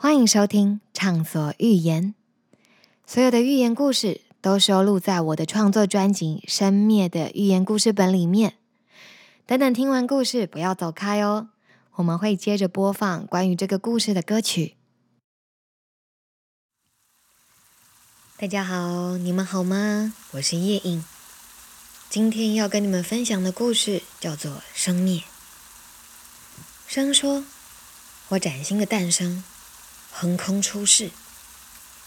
欢迎收听《畅所欲言》，所有的寓言故事都收录在我的创作专辑《生灭的寓言故事本》里面。等等，听完故事不要走开哦，我们会接着播放关于这个故事的歌曲。大家好，你们好吗？我是叶影，今天要跟你们分享的故事叫做《生灭》。生说：“我崭新的诞生，横空出世，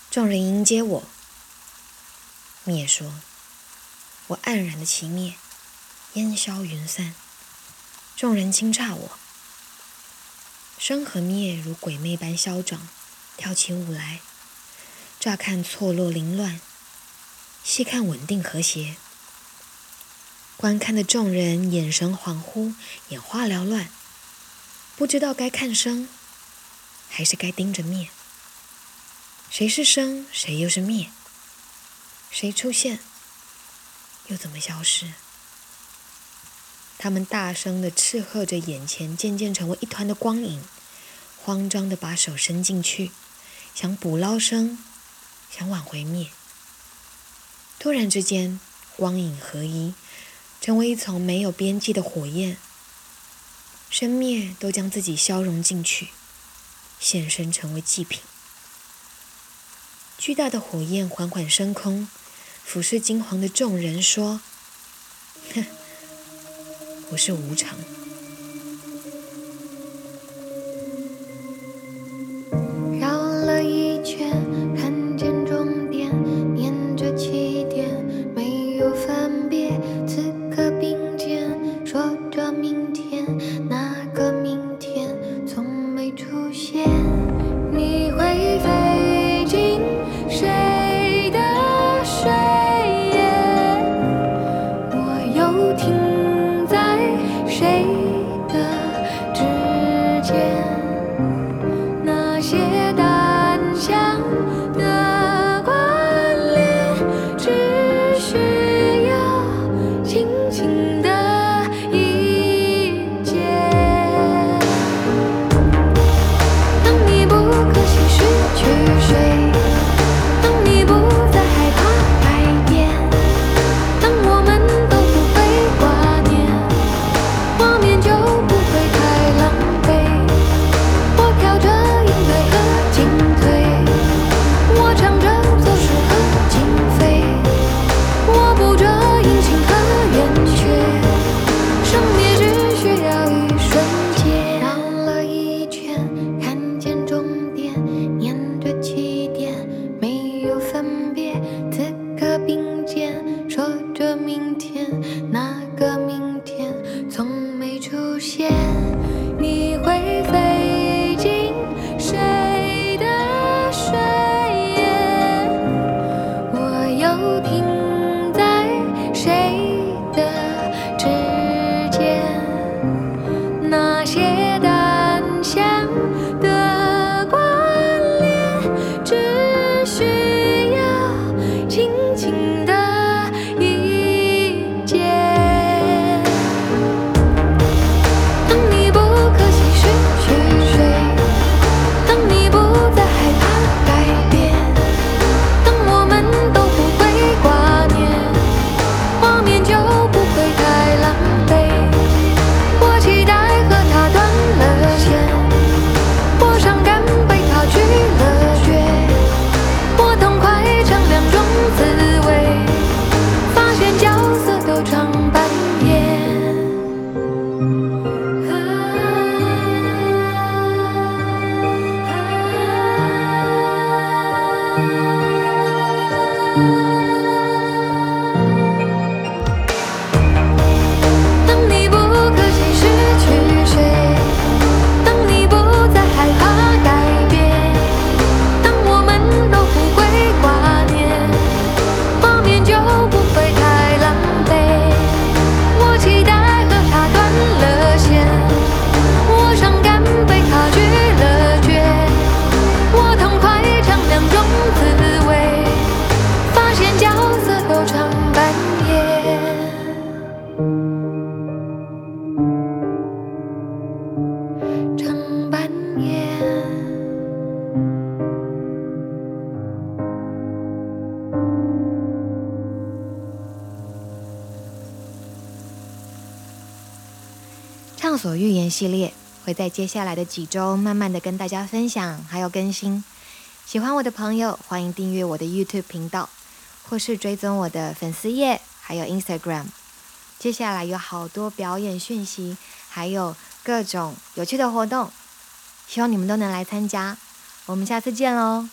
众人迎接我。”灭说：“我黯然的其灭，烟消云散，众人惊诧我。生和灭如鬼魅般嚣张，跳起舞来。”乍看错落凌乱，细看稳定和谐。观看的众人眼神恍惚，眼花缭乱，不知道该看生，还是该盯着灭。谁是生，谁又是灭？谁出现，又怎么消失？他们大声的斥喝着眼前渐渐成为一团的光影，慌张的把手伸进去，想捕捞生。想挽回灭，突然之间，光影合一，成为一丛没有边际的火焰。生灭都将自己消融进去，现身成为祭品。巨大的火焰缓缓升空，俯视金黄的众人说：“哼，我是无常。”出现你会飞畅所欲言系列会在接下来的几周慢慢的跟大家分享，还有更新。喜欢我的朋友，欢迎订阅我的 YouTube 频道，或是追踪我的粉丝页，还有 Instagram。接下来有好多表演讯息，还有各种有趣的活动，希望你们都能来参加。我们下次见喽！